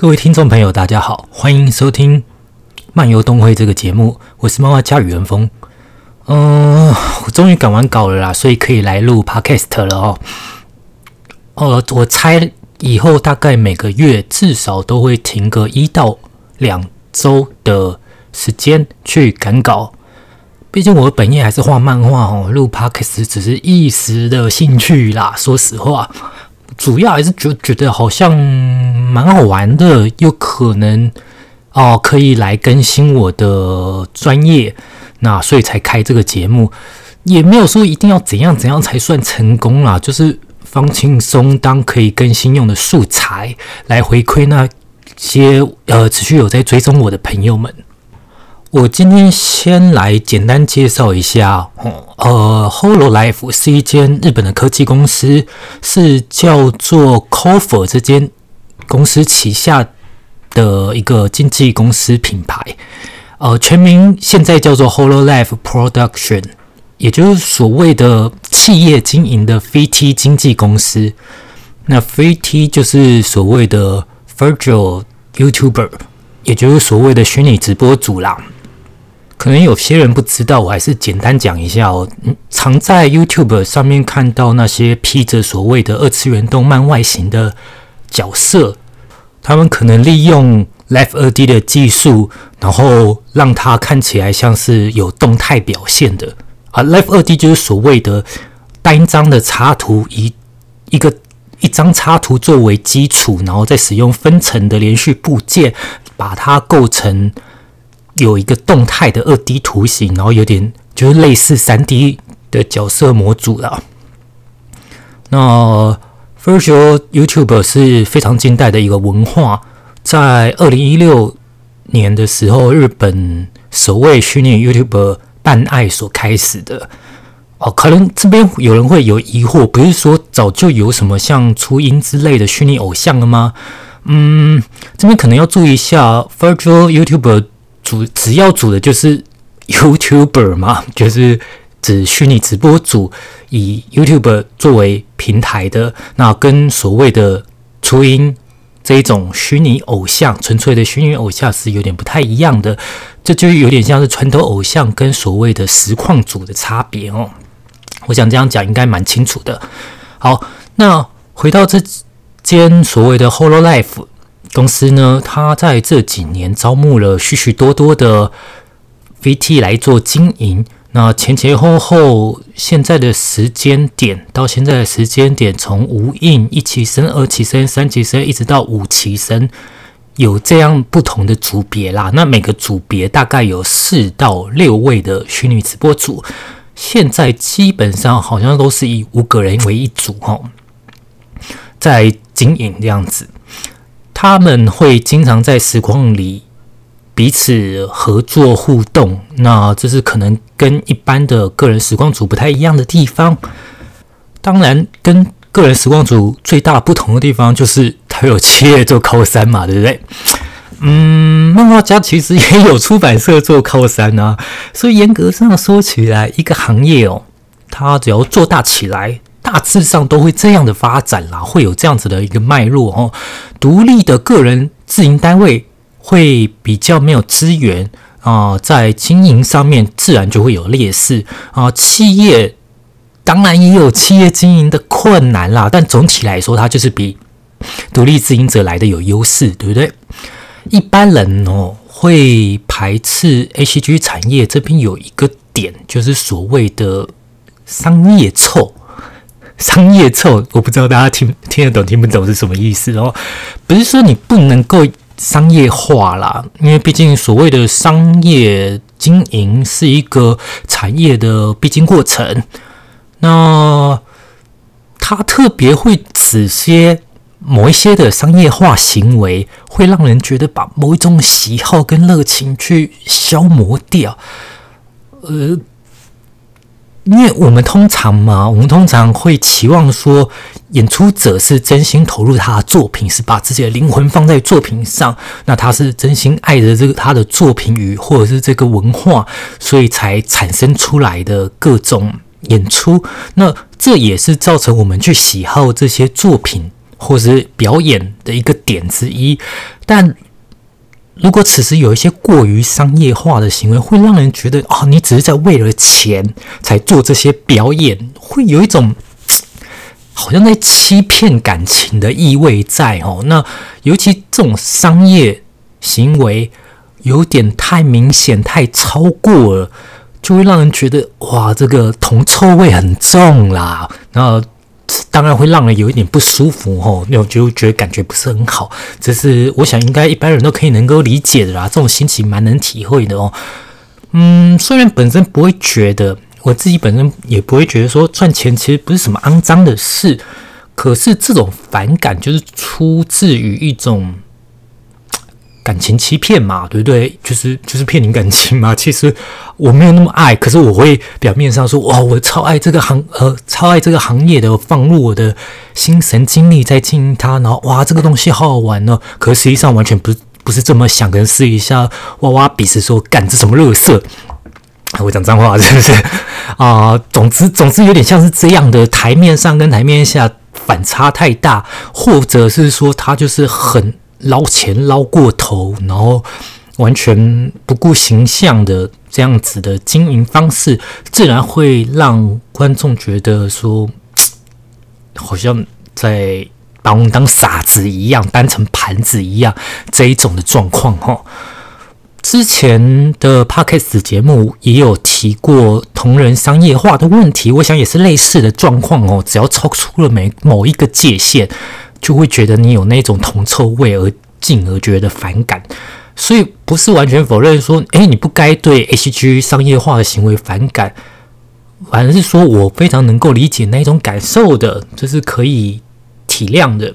各位听众朋友，大家好，欢迎收听《漫游东会》这个节目，我是漫画家宇文峰。嗯，我终于赶完稿了啦，所以可以来录 Podcast 了哦。呃，我猜以后大概每个月至少都会停个一到两周的时间去赶稿，毕竟我本业还是画漫画哦，录 Podcast 只是一时的兴趣啦。说实话。主要还是觉觉得好像蛮好玩的，又可能哦可以来更新我的专业，那所以才开这个节目，也没有说一定要怎样怎样才算成功啦，就是放轻松当可以更新用的素材来回馈那些呃持续有在追踪我的朋友们。我今天先来简单介绍一下，呃，Hololive 是一间日本的科技公司，是叫做 Cover 这间公司旗下的一个经纪公司品牌，呃，全名现在叫做 Hololive Production，也就是所谓的企业经营的 VT 经纪公司。那 VT 就是所谓的 Virtual YouTuber，也就是所谓的虚拟直播主啦。可能有些人不知道，我还是简单讲一下哦。常在 YouTube 上面看到那些披着所谓的二次元动漫外形的角色，他们可能利用 Live 二 D 的技术，然后让它看起来像是有动态表现的啊。Live 二 D 就是所谓的单张的插图，以一个一张插图作为基础，然后再使用分层的连续部件，把它构成。有一个动态的二 D 图形，然后有点就是类似三 D 的角色模组了。那 Virtual YouTube 是非常近代的一个文化，在二零一六年的时候，日本首位虚拟 YouTube 办爱所开始的。哦，可能这边有人会有疑惑，不是说早就有什么像初音之类的虚拟偶像了吗？嗯，这边可能要注意一下 Virtual YouTuber。主只要主的就是 YouTuber 嘛，就是指虚拟直播主，以 YouTuber 作为平台的，那跟所谓的初音这一种虚拟偶像，纯粹的虚拟偶像是有点不太一样的，这就有点像是传统偶像跟所谓的实况组的差别哦。我想这样讲应该蛮清楚的。好，那回到这间所谓的 Hololive。公司呢，它在这几年招募了许许多多的 VT 来做经营。那前前后后，现在的时间点到现在的时间点，从无印一期生、二期生、三期生，一直到五期生，有这样不同的组别啦。那每个组别大概有四到六位的虚拟直播组，现在基本上好像都是以五个人为一组哦，在经营这样子。他们会经常在实况里彼此合作互动，那这是可能跟一般的个人时光组不太一样的地方。当然，跟个人时光组最大不同的地方就是它有企业做靠山嘛，对不对？嗯，漫画家其实也有出版社做靠山啊，所以严格上说起来，一个行业哦，它只要做大起来。大致上都会这样的发展啦，会有这样子的一个脉络哦。独立的个人自营单位会比较没有资源啊，在经营上面自然就会有劣势啊。企业当然也有企业经营的困难啦，但总体来说，它就是比独立自营者来的有优势，对不对？一般人哦会排斥 H G 产业这边有一个点，就是所谓的商业臭。商业臭，我不知道大家听听得懂听不懂是什么意思哦。不是说你不能够商业化啦，因为毕竟所谓的商业经营是一个产业的必经过程。那它特别会指些某一些的商业化行为，会让人觉得把某一种喜好跟热情去消磨掉。呃。因为我们通常嘛，我们通常会期望说，演出者是真心投入他的作品，是把自己的灵魂放在作品上，那他是真心爱着这个他的作品与或者是这个文化，所以才产生出来的各种演出。那这也是造成我们去喜好这些作品或是表演的一个点之一。但如果此时有一些过于商业化的行为，会让人觉得啊，你只是在为了钱才做这些表演，会有一种好像在欺骗感情的意味在哦。那尤其这种商业行为有点太明显、太超过了。就会让人觉得哇，这个铜臭味很重啦，然后当然会让人有一点不舒服吼，那种就觉得感觉不是很好。这是我想应该一般人都可以能够理解的啦，这种心情蛮能体会的哦。嗯，虽然本身不会觉得，我自己本身也不会觉得说赚钱其实不是什么肮脏的事，可是这种反感就是出自于一种。感情欺骗嘛，对不对？就是就是骗你感情嘛。其实我没有那么爱，可是我会表面上说哇，我超爱这个行呃，超爱这个行业的，放入我的心神精力在经营它。然后哇，这个东西好好玩哦。可实际上完全不不是这么想。可能试一下哇哇，彼此说干这什么乐色，我讲脏话是不是啊？总之总之有点像是这样的，台面上跟台面下反差太大，或者是说他就是很。捞钱捞过头，然后完全不顾形象的这样子的经营方式，自然会让观众觉得说，好像在把我们当傻子一样，当成盘子一样这一种的状况哈。之前的 podcast 节目也有提过同人商业化的问题，我想也是类似的状况哦。只要超出了每某一个界限。就会觉得你有那种铜臭味，而进而觉得反感，所以不是完全否认说，诶，你不该对 H G 商业化的行为反感，反而是说我非常能够理解那种感受的，这是可以体谅的。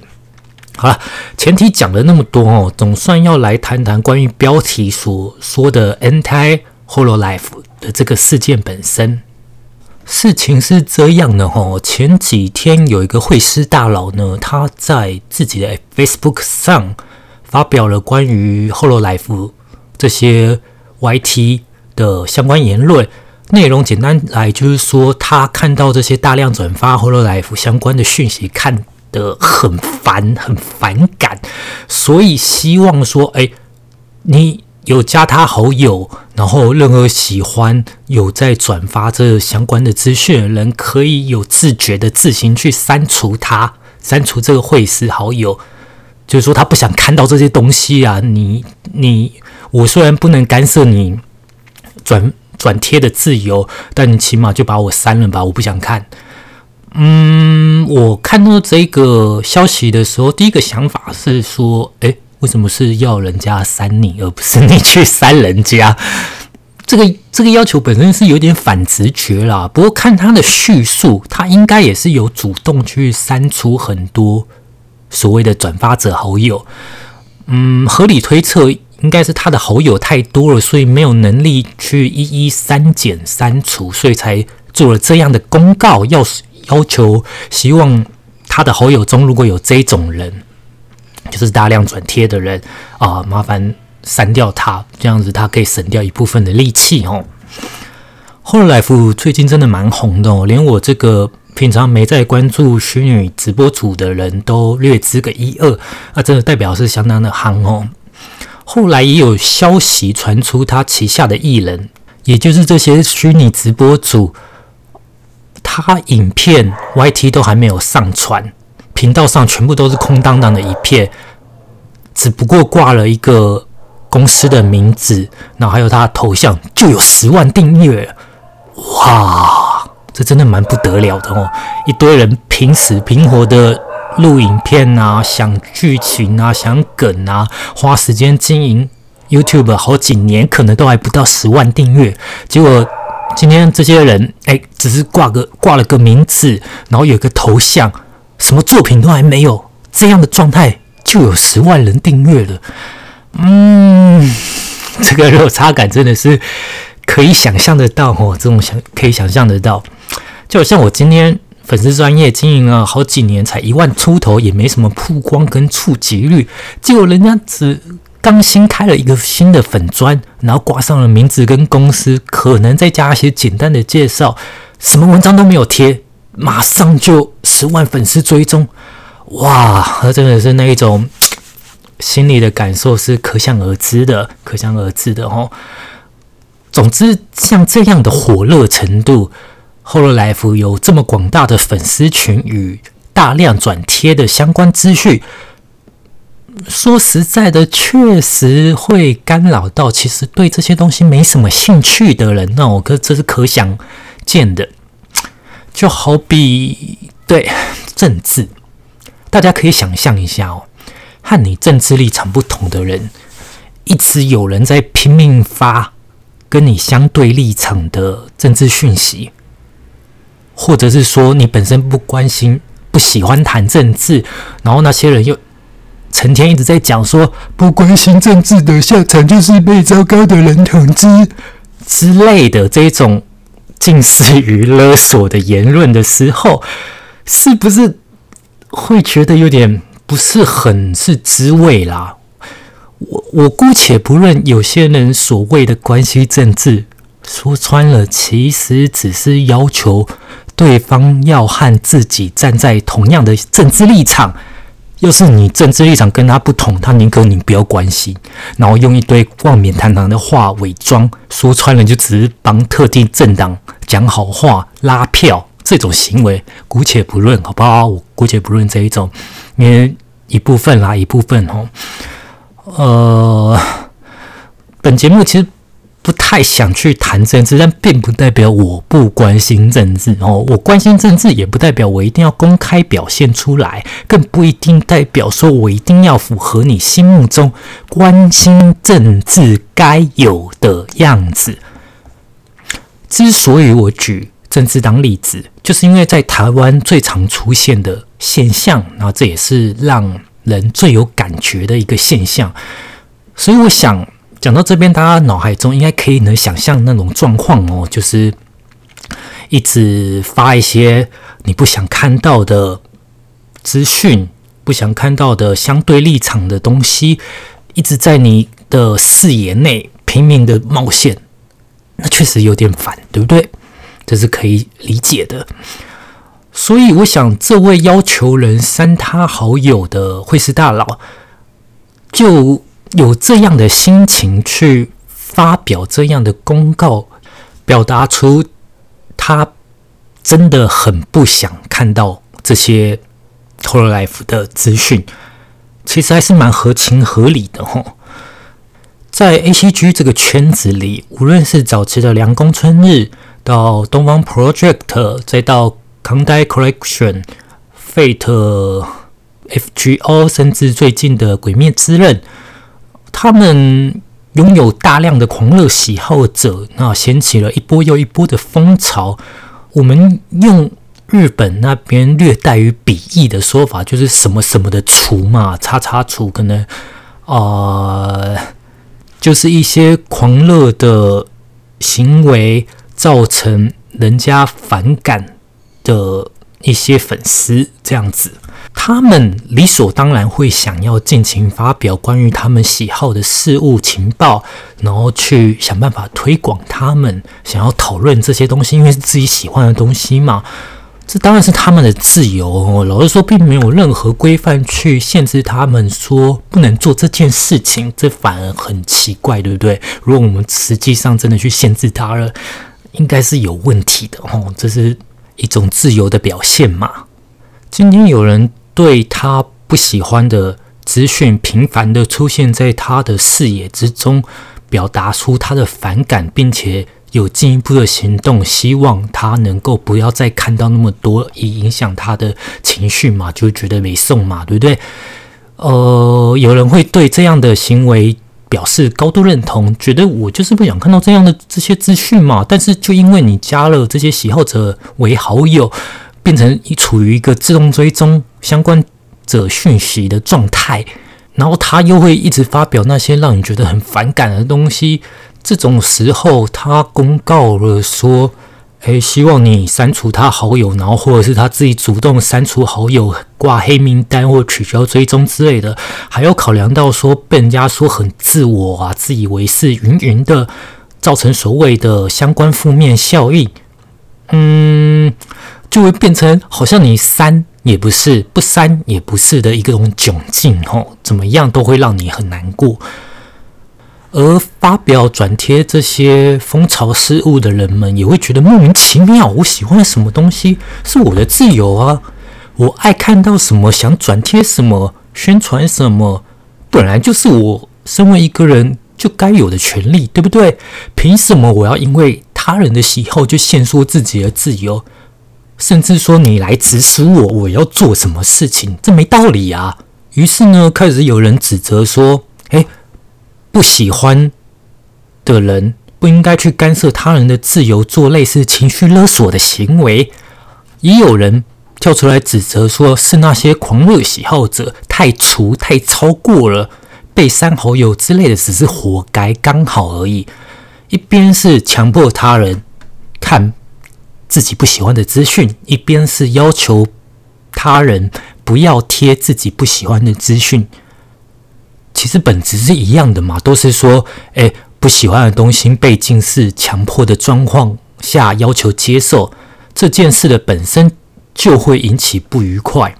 好了，前提讲了那么多哦，总算要来谈谈关于标题所说的 Anti Holo Life 的这个事件本身。事情是这样的哈，前几天有一个会师大佬呢，他在自己的 Facebook 上发表了关于 Hololive 这些 YT 的相关言论，内容简单来就是说，他看到这些大量转发 Hololive 相关的讯息，看得很烦，很反感，所以希望说，哎，你。有加他好友，然后任何喜欢有在转发这相关的资讯的人，可以有自觉的自行去删除他，删除这个会师好友。就是说他不想看到这些东西啊！你你我虽然不能干涉你转转贴的自由，但你起码就把我删了吧，我不想看。嗯，我看到这个消息的时候，第一个想法是说，诶。为什么是要人家删你，而不是你去删人家？这个这个要求本身是有点反直觉啦。不过看他的叙述，他应该也是有主动去删除很多所谓的转发者好友。嗯，合理推测应该是他的好友太多了，所以没有能力去一一删减删除，所以才做了这样的公告，要要求希望他的好友中如果有这种人。就是大量转贴的人啊，麻烦删掉他，这样子他可以省掉一部分的力气哦。后来夫最近真的蛮红的哦，连我这个平常没在关注虚拟直播组的人都略知个一二，那真的代表是相当的夯哦。后来也有消息传出，他旗下的艺人，也就是这些虚拟直播组，他影片 YT 都还没有上传。频道上全部都是空荡荡的一片，只不过挂了一个公司的名字，然后还有他的头像，就有十万订阅，哇，这真的蛮不得了的哦！一堆人平时平活的录影片啊，想剧情啊，想梗啊，花时间经营 YouTube 好几年，可能都还不到十万订阅，结果今天这些人，哎，只是挂个挂了个名字，然后有个头像。什么作品都还没有，这样的状态就有十万人订阅了。嗯，这个落差感真的是可以想象得到哦，这种想可以想象得到。就像我今天粉丝专业经营了好几年，才一万出头，也没什么曝光跟触及率，结果人家只刚新开了一个新的粉砖，然后挂上了名字跟公司，可能再加一些简单的介绍，什么文章都没有贴。马上就十万粉丝追踪，哇，他真的是那一种心里的感受是可想而知的，可想而知的哦。总之，像这样的火热程度，后来福有这么广大的粉丝群与大量转贴的相关资讯。说实在的，确实会干扰到其实对这些东西没什么兴趣的人。那我可这是可想见的。就好比对政治，大家可以想象一下哦，和你政治立场不同的人，一直有人在拼命发跟你相对立场的政治讯息，或者是说你本身不关心、不喜欢谈政治，然后那些人又。成天一直在讲说，不关心政治的下场就是被糟糕的人统治之类的这种近似于勒索的言论的时候，是不是会觉得有点不是很是滋味啦？我我姑且不论有些人所谓的关系政治，说穿了，其实只是要求对方要和自己站在同样的政治立场。要是你政治立场跟他不同，他宁可你不要关心，然后用一堆冠冕堂皇的话伪装，说穿了就只是帮特定政党讲好话、拉票，这种行为姑且不论，好不好？我姑且不论这一种，因为一部分啦，一部分哦，呃，本节目其实。不太想去谈政治，但并不代表我不关心政治哦。我关心政治，也不代表我一定要公开表现出来，更不一定代表说我一定要符合你心目中关心政治该有的样子。之所以我举政治当例子，就是因为在台湾最常出现的现象，然后这也是让人最有感觉的一个现象，所以我想。讲到这边，大家脑海中应该可以能想象那种状况哦，就是一直发一些你不想看到的资讯，不想看到的相对立场的东西，一直在你的视野内拼命的冒险，那确实有点烦，对不对？这是可以理解的。所以，我想这位要求人删他好友的会是大佬，就。有这样的心情去发表这样的公告，表达出他真的很不想看到这些 t o r Life 的资讯，其实还是蛮合情合理的吼。在 A C G 这个圈子里，无论是早期的凉宫春日，到东方 Project，再到 Kangai Collection、Fate、F G O，甚至最近的鬼灭之刃。他们拥有大量的狂热喜好者，那掀起了一波又一波的风潮。我们用日本那边略带于鄙夷的说法，就是什么什么的“厨”嘛，叉叉厨，可能啊，就是一些狂热的行为造成人家反感的一些粉丝，这样子。他们理所当然会想要尽情发表关于他们喜好的事物情报，然后去想办法推广他们想要讨论这些东西，因为是自己喜欢的东西嘛。这当然是他们的自由。哦老实说，并没有任何规范去限制他们说不能做这件事情，这反而很奇怪，对不对？如果我们实际上真的去限制他了，应该是有问题的哦。这是一种自由的表现嘛。今天有人。对他不喜欢的资讯频繁的出现在他的视野之中，表达出他的反感，并且有进一步的行动，希望他能够不要再看到那么多，以影响他的情绪嘛，就觉得没送嘛，对不对？呃，有人会对这样的行为表示高度认同，觉得我就是不想看到这样的这些资讯嘛，但是就因为你加了这些喜好者为好友。变成处于一个自动追踪相关者讯息的状态，然后他又会一直发表那些让你觉得很反感的东西。这种时候，他公告了说：“诶，希望你删除他好友，然后或者是他自己主动删除好友、挂黑名单或取消追踪之类的。”还要考量到说被人家说很自我啊、自以为是、云云的，造成所谓的相关负面效应。嗯。就会变成好像你删也不是，不删也不是的一种窘境吼，怎么样都会让你很难过。而发表转贴这些风潮事物的人们，也会觉得莫名其妙。我喜欢什么东西是我的自由啊，我爱看到什么想转贴什么，宣传什么，本来就是我身为一个人就该有的权利，对不对？凭什么我要因为他人的喜好就限缩自己的自由？甚至说你来指使我，我要做什么事情，这没道理啊！于是呢，开始有人指责说：“哎。”不喜欢的人不应该去干涉他人的自由，做类似情绪勒索的行为。也有人跳出来指责，说是那些狂热喜好者太粗、太超过了，被删好友之类的，只是活该，刚好而已。一边是强迫他人看自己不喜欢的资讯，一边是要求他人不要贴自己不喜欢的资讯。其实本质是一样的嘛，都是说，哎，不喜欢的东西被近视强迫的状况下要求接受这件事的本身就会引起不愉快。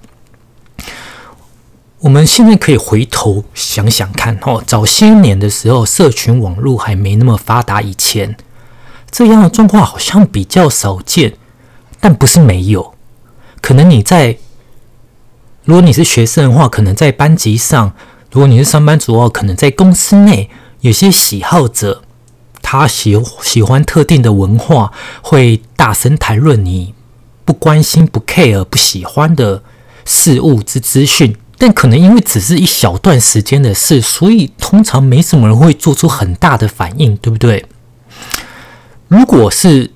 我们现在可以回头想想看，哦，早些年的时候，社群网络还没那么发达以前，这样的状况好像比较少见，但不是没有。可能你在，如果你是学生的话，可能在班级上。如果你是上班族哦，可能在公司内有些喜好者，他喜喜欢特定的文化，会大声谈论你不关心、不 care、不喜欢的事物之资讯。但可能因为只是一小段时间的事，所以通常没什么人会做出很大的反应，对不对？如果是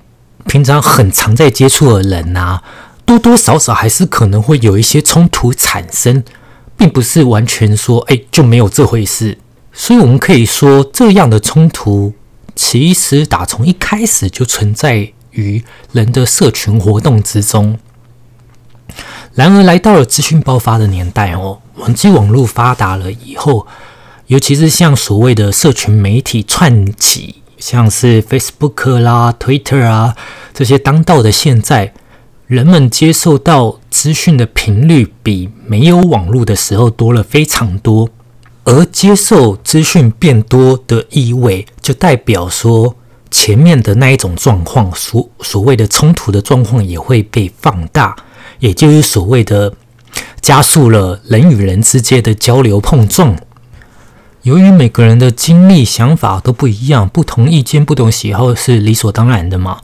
平常很常在接触的人呐，多多少少还是可能会有一些冲突产生。并不是完全说，哎，就没有这回事。所以我们可以说，这样的冲突其实打从一开始就存在于人的社群活动之中。然而，来到了资讯爆发的年代哦，网际网络发达了以后，尤其是像所谓的社群媒体串起，像是 Facebook 啦、Twitter 啊这些当道的，现在。人们接受到资讯的频率比没有网络的时候多了非常多，而接受资讯变多的意味，就代表说前面的那一种状况，所所谓的冲突的状况也会被放大，也就是所谓的加速了人与人之间的交流碰撞。由于每个人的经历、想法都不一样，不同意见、不同喜好是理所当然的嘛。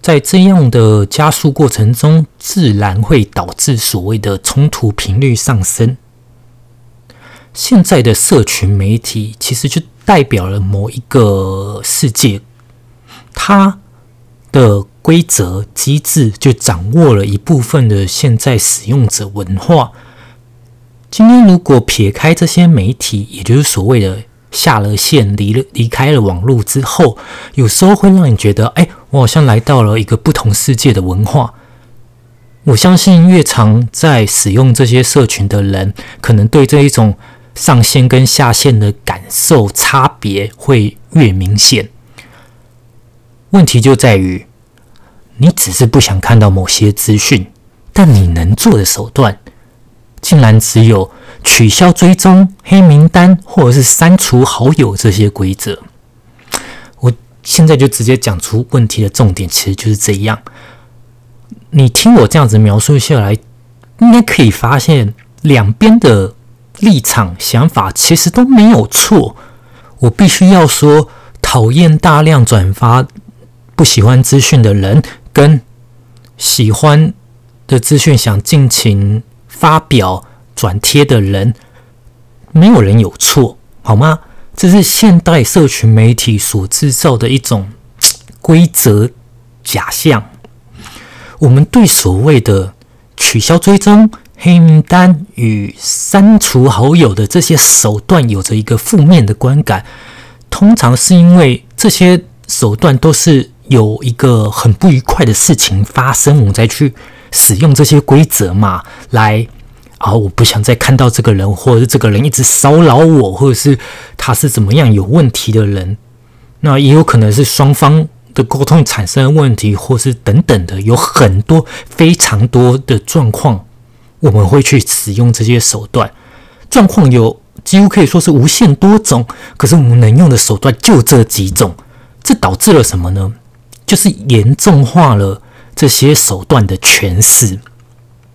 在这样的加速过程中，自然会导致所谓的冲突频率上升。现在的社群媒体其实就代表了某一个世界，它的规则机制就掌握了一部分的现在使用者文化。今天如果撇开这些媒体，也就是所谓的。下了线，离了离开了网络之后，有时候会让你觉得，哎，我好像来到了一个不同世界的文化。我相信，越常在使用这些社群的人，可能对这一种上线跟下线的感受差别会越明显。问题就在于，你只是不想看到某些资讯，但你能做的手段。竟然只有取消追踪、黑名单或者是删除好友这些规则。我现在就直接讲出问题的重点，其实就是这样。你听我这样子描述下来，应该可以发现两边的立场、想法其实都没有错。我必须要说，讨厌大量转发、不喜欢资讯的人，跟喜欢的资讯想尽情。发表转贴的人，没有人有错，好吗？这是现代社群媒体所制造的一种规则假象。我们对所谓的取消追踪、黑名单与删除好友的这些手段，有着一个负面的观感。通常是因为这些手段都是有一个很不愉快的事情发生，我们再去。使用这些规则嘛，来啊！我不想再看到这个人，或者是这个人一直骚扰我，或者是他是怎么样有问题的人。那也有可能是双方的沟通产生了问题，或是等等的，有很多非常多的状况，我们会去使用这些手段。状况有几乎可以说是无限多种，可是我们能用的手段就这几种，这导致了什么呢？就是严重化了这些手段的诠释。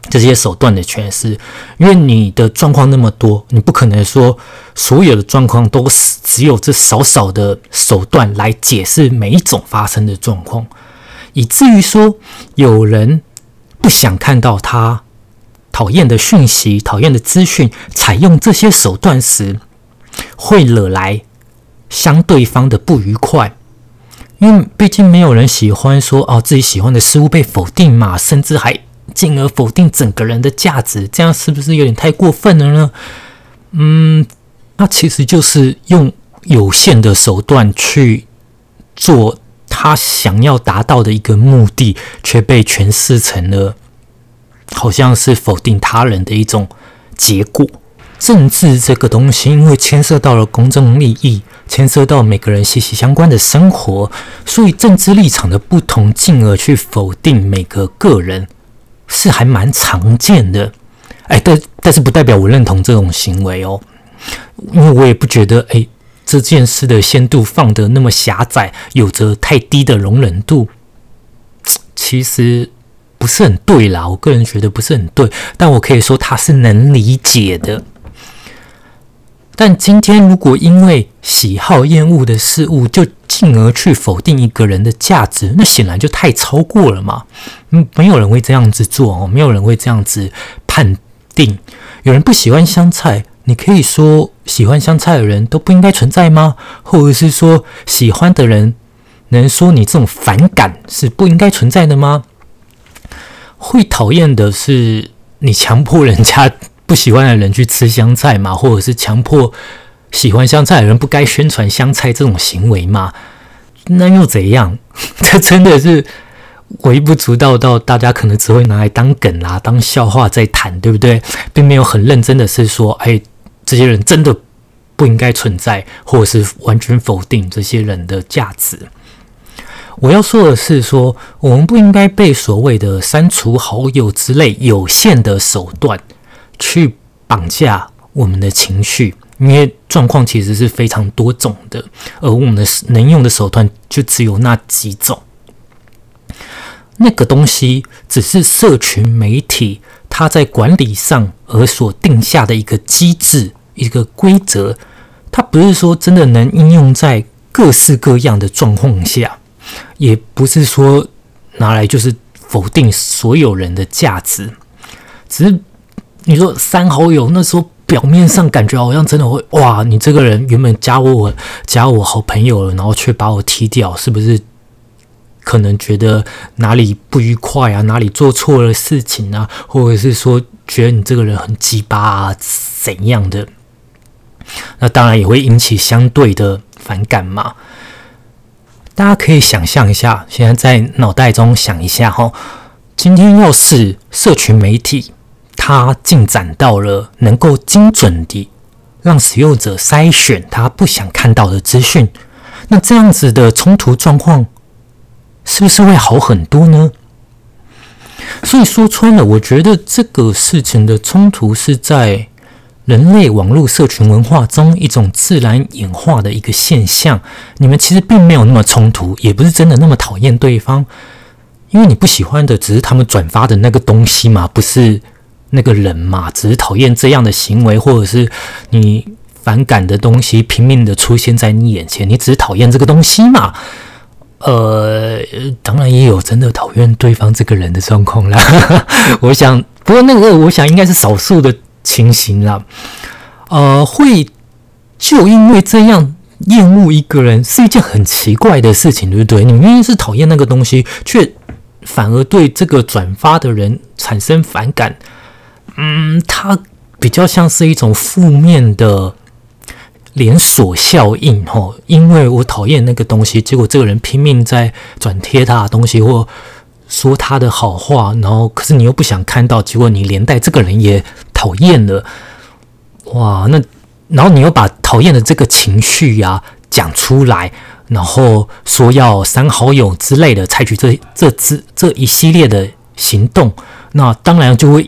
这些手段的诠释，因为你的状况那么多，你不可能说所有的状况都是只有这少少的手段来解释每一种发生的状况，以至于说有人不想看到他讨厌的讯息、讨厌的资讯，采用这些手段时，会惹来相对方的不愉快，因为毕竟没有人喜欢说哦自己喜欢的事物被否定嘛，甚至还。进而否定整个人的价值，这样是不是有点太过分了呢？嗯，那其实就是用有限的手段去做他想要达到的一个目的，却被诠释成了好像是否定他人的一种结果。政治这个东西，因为牵涉到了公众利益，牵涉到每个人息息相关的生活，所以政治立场的不同，进而去否定每个个人。是还蛮常见的，哎，但但是不代表我认同这种行为哦，因为我也不觉得哎这件事的限度放得那么狭窄，有着太低的容忍度，其实不是很对啦。我个人觉得不是很对，但我可以说他是能理解的。但今天如果因为喜好厌恶的事物，就进而去否定一个人的价值，那显然就太超过了嘛。嗯，没有人会这样子做哦，没有人会这样子判定。有人不喜欢香菜，你可以说喜欢香菜的人都不应该存在吗？或者是说喜欢的人能说你这种反感是不应该存在的吗？会讨厌的是你强迫人家。不喜欢的人去吃香菜嘛，或者是强迫喜欢香菜的人不该宣传香菜这种行为嘛？那又怎样？这真的是微不足道到大家可能只会拿来当梗啦、当笑话在谈，对不对？并没有很认真的是说，哎，这些人真的不应该存在，或者是完全否定这些人的价值。我要说的是，说我们不应该被所谓的删除好友之类有限的手段。去绑架我们的情绪，因为状况其实是非常多种的，而我们的能用的手段就只有那几种。那个东西只是社群媒体它在管理上而所定下的一个机制、一个规则，它不是说真的能应用在各式各样的状况下，也不是说拿来就是否定所有人的价值，只是。你说删好友，那时候表面上感觉好像真的会哇，你这个人原本加我加我好朋友了，然后却把我踢掉，是不是？可能觉得哪里不愉快啊，哪里做错了事情啊，或者是说觉得你这个人很鸡巴啊，怎样的？那当然也会引起相对的反感嘛。大家可以想象一下，现在在脑袋中想一下哈，今天要是社群媒体。它进展到了能够精准地让使用者筛选他不想看到的资讯，那这样子的冲突状况是不是会好很多呢？所以说穿了，我觉得这个事情的冲突是在人类网络社群文化中一种自然演化的一个现象。你们其实并没有那么冲突，也不是真的那么讨厌对方，因为你不喜欢的只是他们转发的那个东西嘛，不是？那个人嘛，只是讨厌这样的行为，或者是你反感的东西拼命的出现在你眼前，你只是讨厌这个东西嘛？呃，当然也有真的讨厌对方这个人的状况啦。我想，不过那个我想应该是少数的情形啦。呃，会就因为这样厌恶一个人是一件很奇怪的事情，对不对？你明明是讨厌那个东西，却反而对这个转发的人产生反感。嗯，它比较像是一种负面的连锁效应，吼。因为我讨厌那个东西，结果这个人拼命在转贴他的东西，或说他的好话，然后可是你又不想看到，结果你连带这个人也讨厌了。哇，那然后你又把讨厌的这个情绪呀，讲出来，然后说要删好友之类的，采取这这这这一系列的行动，那当然就会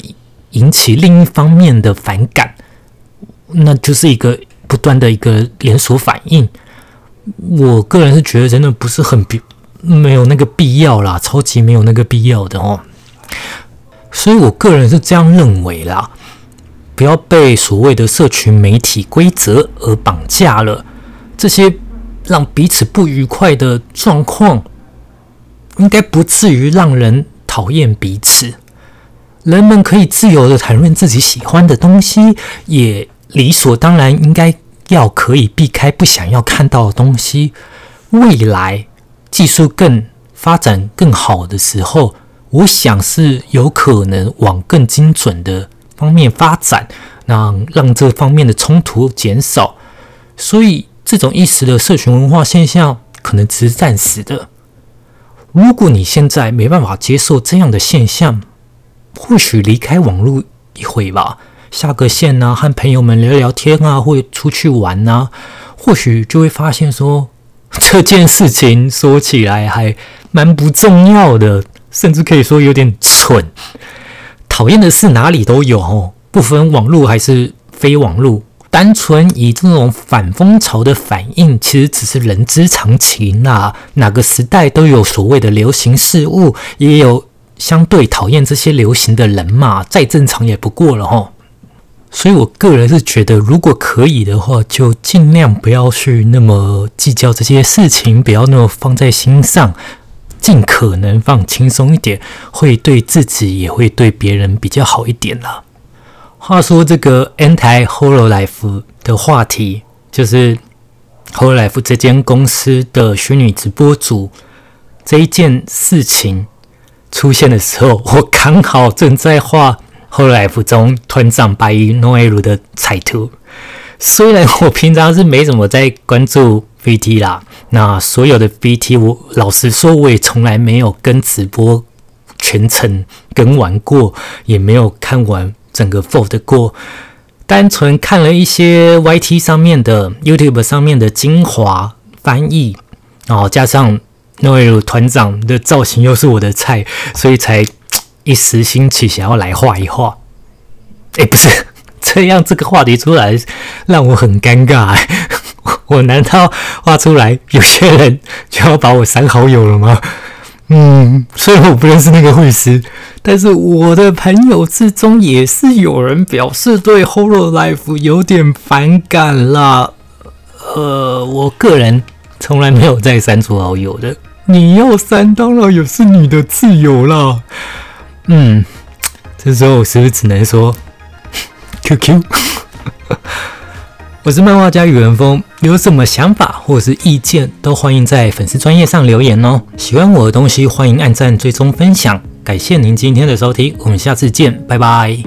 引起另一方面的反感，那就是一个不断的一个连锁反应。我个人是觉得真的不是很必没有那个必要啦，超级没有那个必要的哦。所以我个人是这样认为啦，不要被所谓的社群媒体规则而绑架了。这些让彼此不愉快的状况，应该不至于让人讨厌彼此。人们可以自由的谈论自己喜欢的东西，也理所当然应该要可以避开不想要看到的东西。未来技术更发展更好的时候，我想是有可能往更精准的方面发展，让让这方面的冲突减少。所以。这种一时的社群文化现象可能只是暂时的。如果你现在没办法接受这样的现象，或许离开网络一会吧，下个线啊，和朋友们聊聊天啊，或出去玩啊，或许就会发现说这件事情说起来还蛮不重要的，甚至可以说有点蠢。讨厌的事哪里都有哦，不分网络还是非网络。单纯以这种反风潮的反应，其实只是人之常情啦。哪个时代都有所谓的流行事物，也有相对讨厌这些流行的人嘛，再正常也不过了哈。所以我个人是觉得，如果可以的话，就尽量不要去那么计较这些事情，不要那么放在心上，尽可能放轻松一点，会对自己也会对别人比较好一点啦。话说这个 Anti Hololife 的话题，就是 Hololife 这间公司的虚拟直播组这一件事情出现的时候，我刚好正在画 Hololive 中团长白衣诺艾鲁的彩图。虽然我平常是没怎么在关注 VT 啦，那所有的 VT，我老实说，我也从来没有跟直播全程跟完过，也没有看完。整个 fold 过，单纯看了一些 YT 上面的 YouTube 上面的精华翻译，然后加上那位团长的造型又是我的菜，所以才一时兴起想要来画一画。哎，不是 这样，这个话题出来让我很尴尬。我难道画出来有些人就要把我删好友了吗？嗯，虽然我不认识那个会师，但是我的朋友之中也是有人表示对 Horror Life 有点反感啦。呃，我个人从来没有再删除好友的。你要删，当然也是你的自由啦。嗯，这时候我是不是只能说 QQ？我是漫画家宇文峰，有什么想法或者是意见，都欢迎在粉丝专业上留言哦。喜欢我的东西，欢迎按赞、追踪、分享。感谢您今天的收听，我们下次见，拜拜。